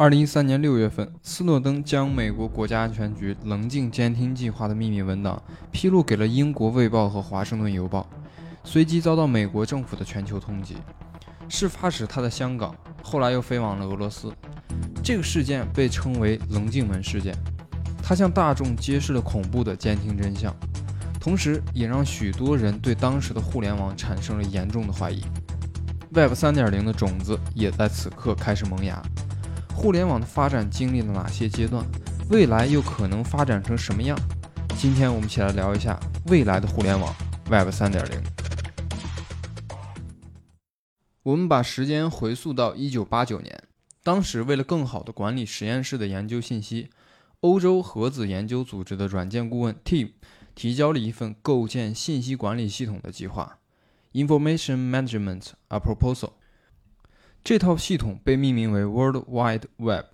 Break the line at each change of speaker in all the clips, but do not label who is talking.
二零一三年六月份，斯诺登将美国国家安全局棱镜监听计划的秘密文档披露给了英国《卫报》和《华盛顿邮报》，随即遭到美国政府的全球通缉。事发时他在香港，后来又飞往了俄罗斯。这个事件被称为“棱镜门事件”，它向大众揭示了恐怖的监听真相，同时也让许多人对当时的互联网产生了严重的怀疑。Web 3.0的种子也在此刻开始萌芽。互联网的发展经历了哪些阶段？未来又可能发展成什么样？今天我们一起来聊一下未来的互联网 Web 3.0。我们把时间回溯到1989年，当时为了更好地管理实验室的研究信息，欧洲核子研究组织的软件顾问 Team 提交了一份构建信息管理系统的计划 （Information Management a Proposal）。这套系统被命名为 World Wide Web，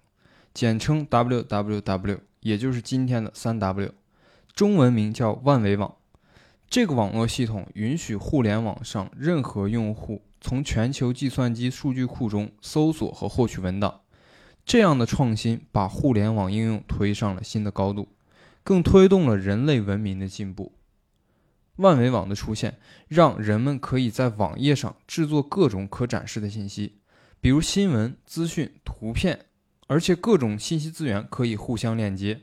简称 WWW，也就是今天的三 W，中文名叫万维网。这个网络系统允许互联网上任何用户从全球计算机数据库中搜索和获取文档。这样的创新把互联网应用推上了新的高度，更推动了人类文明的进步。万维网的出现，让人们可以在网页上制作各种可展示的信息。比如新闻、资讯、图片，而且各种信息资源可以互相链接，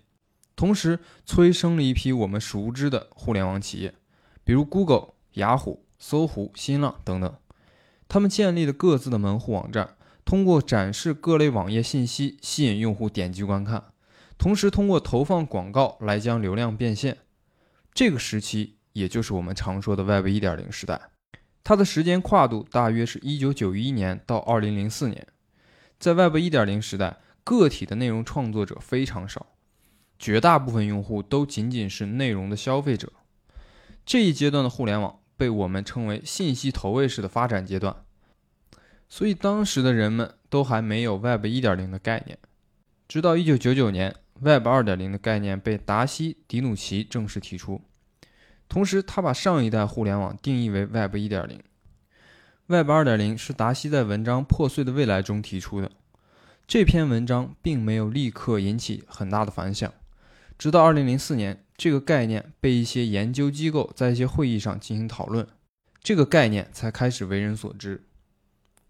同时催生了一批我们熟知的互联网企业，比如 Google、雅虎、搜狐、新浪等等。他们建立了各自的门户网站，通过展示各类网页信息吸引用户点击观看，同时通过投放广告来将流量变现。这个时期，也就是我们常说的 Web 1.0时代。它的时间跨度大约是一九九一年到二零零四年。在 Web 1.0时代，个体的内容创作者非常少，绝大部分用户都仅仅是内容的消费者。这一阶段的互联网被我们称为信息投喂式的发展阶段。所以当时的人们都还没有 Web 1.0的概念。直到一九九九年，Web 2.0的概念被达西·迪努奇正式提出。同时，他把上一代互联网定义为 Web 1.0。Web 2.0是达西在文章《破碎的未来》中提出的。这篇文章并没有立刻引起很大的反响，直到2004年，这个概念被一些研究机构在一些会议上进行讨论，这个概念才开始为人所知。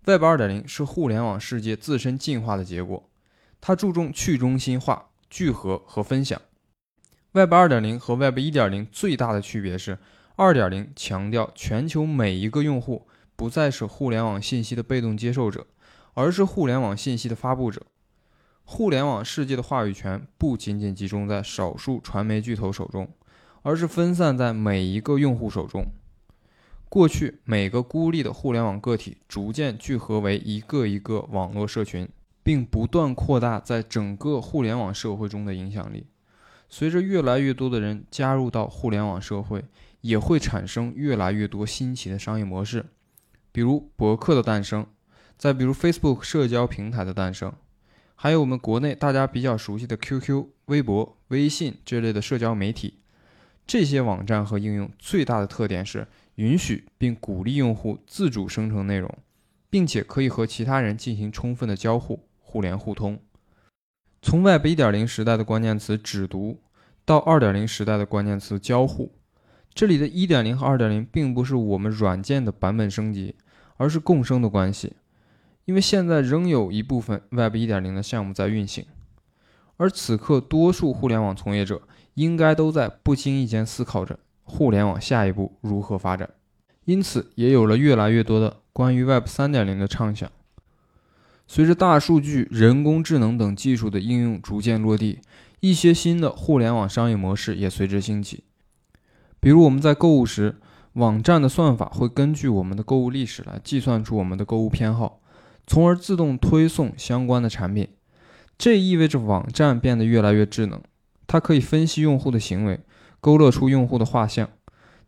Web 2.0是互联网世界自身进化的结果，它注重去中心化、聚合和分享。Web 2.0和 Web 1.0最大的区别是，2.0强调全球每一个用户不再是互联网信息的被动接受者，而是互联网信息的发布者。互联网世界的话语权不仅仅集中在少数传媒巨头手中，而是分散在每一个用户手中。过去，每个孤立的互联网个体逐渐聚合为一个一个网络社群，并不断扩大在整个互联网社会中的影响力。随着越来越多的人加入到互联网社会，也会产生越来越多新奇的商业模式，比如博客的诞生，再比如 Facebook 社交平台的诞生，还有我们国内大家比较熟悉的 QQ、微博、微信这类的社交媒体。这些网站和应用最大的特点是允许并鼓励用户自主生成内容，并且可以和其他人进行充分的交互、互联互通。从 Web 1.0时代的关键词“只读”到2.0时代的关键词“交互”，这里的一点零和二点零并不是我们软件的版本升级，而是共生的关系。因为现在仍有一部分 Web 1.0的项目在运行，而此刻多数互联网从业者应该都在不经意间思考着互联网下一步如何发展，因此也有了越来越多的关于 Web 3.0的畅想。随着大数据、人工智能等技术的应用逐渐落地，一些新的互联网商业模式也随之兴起。比如，我们在购物时，网站的算法会根据我们的购物历史来计算出我们的购物偏好，从而自动推送相关的产品。这意味着网站变得越来越智能，它可以分析用户的行为，勾勒出用户的画像。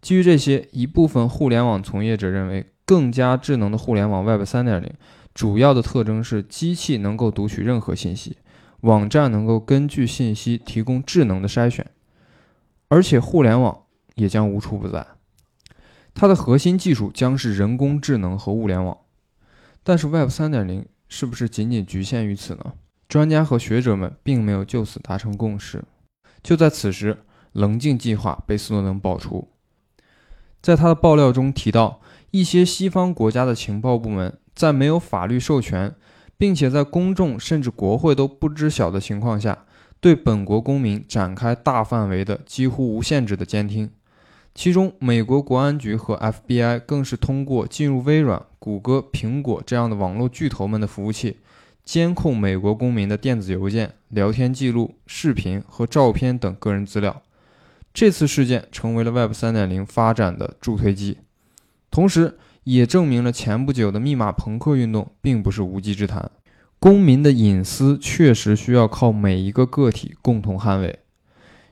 基于这些，一部分互联网从业者认为，更加智能的互联网 Web 3.0。主要的特征是，机器能够读取任何信息，网站能够根据信息提供智能的筛选，而且互联网也将无处不在。它的核心技术将是人工智能和物联网。但是，Web 3.0是不是仅仅局限于此呢？专家和学者们并没有就此达成共识。就在此时，棱镜计划被斯诺登爆出。在他的爆料中提到，一些西方国家的情报部门在没有法律授权，并且在公众甚至国会都不知晓的情况下，对本国公民展开大范围的、几乎无限制的监听。其中，美国国安局和 FBI 更是通过进入微软、谷歌、苹果这样的网络巨头们的服务器，监控美国公民的电子邮件、聊天记录、视频和照片等个人资料。这次事件成为了 Web 3.0发展的助推剂，同时也证明了前不久的密码朋克运动并不是无稽之谈。公民的隐私确实需要靠每一个个体共同捍卫。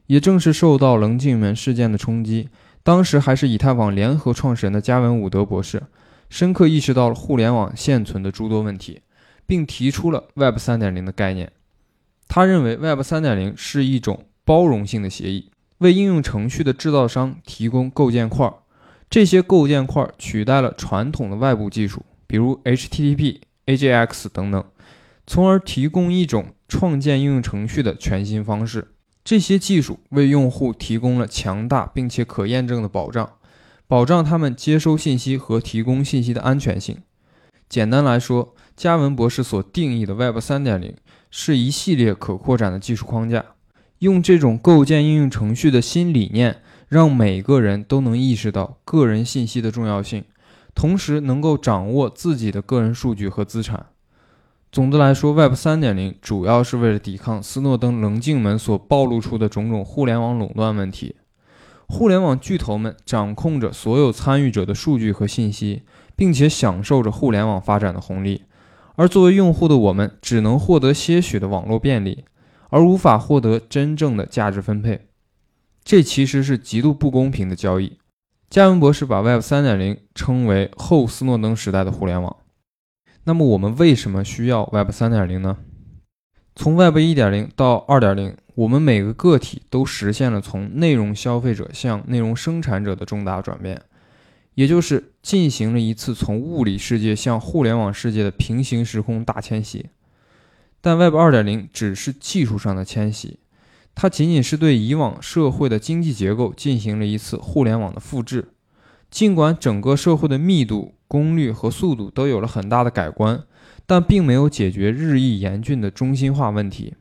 也正是受到棱镜门事件的冲击。当时还是以太坊联合创始人的加文·伍德博士，深刻意识到了互联网现存的诸多问题，并提出了 Web 3.0的概念。他认为 Web 3.0是一种包容性的协议，为应用程序的制造商提供构建块，这些构建块取代了传统的外部技术，比如 HTTP、AJAX 等等，从而提供一种创建应用程序的全新方式。这些技术为用户提供了强大并且可验证的保障，保障他们接收信息和提供信息的安全性。简单来说，加文博士所定义的 Web 3.0是一系列可扩展的技术框架，用这种构建应用程序的新理念，让每个人都能意识到个人信息的重要性，同时能够掌握自己的个人数据和资产。总的来说，Web 3.0主要是为了抵抗斯诺登棱镜门所暴露出的种种互联网垄断问题。互联网巨头们掌控着所有参与者的数据和信息，并且享受着互联网发展的红利，而作为用户的我们只能获得些许的网络便利，而无法获得真正的价值分配。这其实是极度不公平的交易。加文博士把 Web 3.0称为后斯诺登时代的互联网。那么我们为什么需要 Web 3.0呢？从 Web 1.0到2.0，我们每个个体都实现了从内容消费者向内容生产者的重大转变，也就是进行了一次从物理世界向互联网世界的平行时空大迁徙。但 Web 2.0只是技术上的迁徙，它仅仅是对以往社会的经济结构进行了一次互联网的复制。尽管整个社会的密度、功率和速度都有了很大的改观，但并没有解决日益严峻的中心化问题。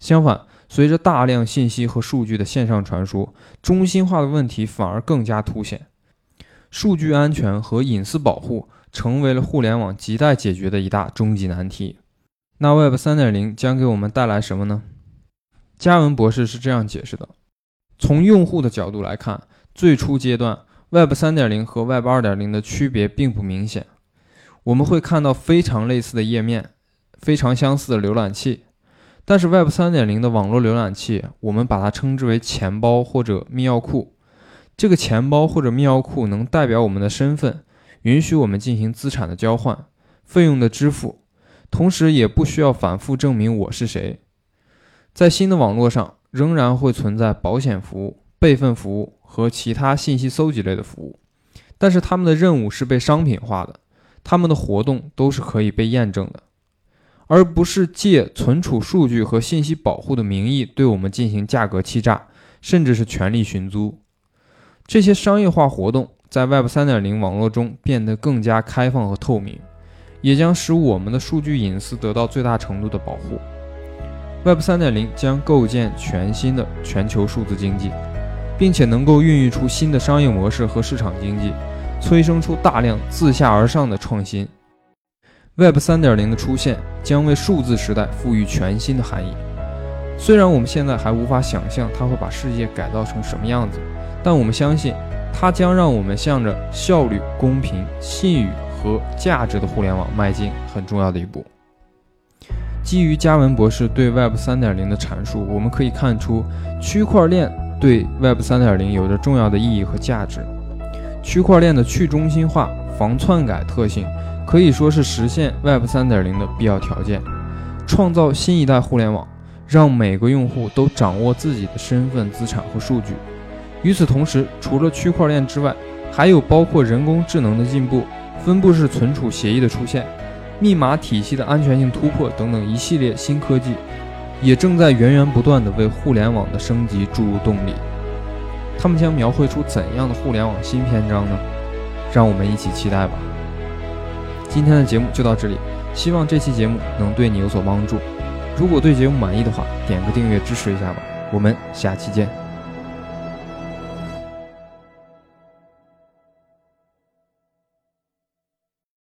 相反，随着大量信息和数据的线上传输，中心化的问题反而更加凸显。数据安全和隐私保护成为了互联网亟待解决的一大终极难题。那 Web 3.0将给我们带来什么呢？加文博士是这样解释的：从用户的角度来看，最初阶段。Web 3.0和 Web 2.0的区别并不明显，我们会看到非常类似的页面，非常相似的浏览器。但是 Web 3.0的网络浏览器，我们把它称之为钱包或者密钥库。这个钱包或者密钥库能代表我们的身份，允许我们进行资产的交换、费用的支付，同时也不需要反复证明我是谁。在新的网络上，仍然会存在保险服务、备份服务。和其他信息搜集类的服务，但是他们的任务是被商品化的，他们的活动都是可以被验证的，而不是借存储数据和信息保护的名义对我们进行价格欺诈，甚至是权力寻租。这些商业化活动在 Web 3.0网络中变得更加开放和透明，也将使我们的数据隐私得到最大程度的保护。Web 3.0将构建全新的全球数字经济。并且能够孕育出新的商业模式和市场经济，催生出大量自下而上的创新。Web 3.0的出现将为数字时代赋予全新的含义。虽然我们现在还无法想象它会把世界改造成什么样子，但我们相信它将让我们向着效率、公平、信誉和价值的互联网迈进很重要的一步。基于加文博士对 Web 3.0的阐述，我们可以看出区块链。对 Web 3.0有着重要的意义和价值。区块链的去中心化、防篡改特性可以说是实现 Web 3.0的必要条件。创造新一代互联网，让每个用户都掌握自己的身份、资产和数据。与此同时，除了区块链之外，还有包括人工智能的进步、分布式存储协议的出现、密码体系的安全性突破等等一系列新科技，也正在源源不断地为互联网的升级注入动力。他们将描绘出怎样的互联网新篇章呢？让我们一起期待吧。今天的节目就到这里，希望这期节目能对你有所帮助。如果对节目满意的话，点个订阅支持一下吧。我们下期见。